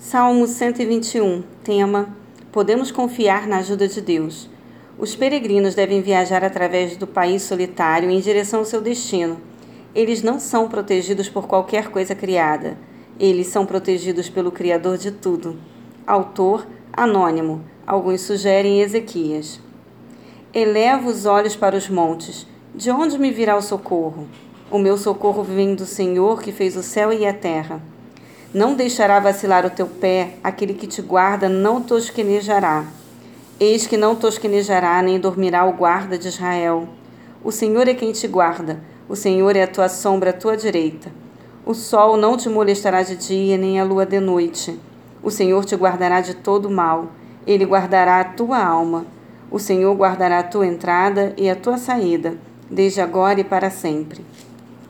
Salmo 121, tema: Podemos confiar na ajuda de Deus. Os peregrinos devem viajar através do país solitário em direção ao seu destino. Eles não são protegidos por qualquer coisa criada. Eles são protegidos pelo Criador de tudo. Autor anônimo. Alguns sugerem Ezequias. Elevo os olhos para os montes. De onde me virá o socorro? O meu socorro vem do Senhor que fez o céu e a terra. Não deixará vacilar o teu pé, aquele que te guarda não tosquenejará. Eis que não tosquenejará, nem dormirá o guarda de Israel. O Senhor é quem te guarda, o Senhor é a tua sombra à tua direita. O sol não te molestará de dia, nem a lua de noite. O Senhor te guardará de todo mal, ele guardará a tua alma. O Senhor guardará a tua entrada e a tua saída, desde agora e para sempre.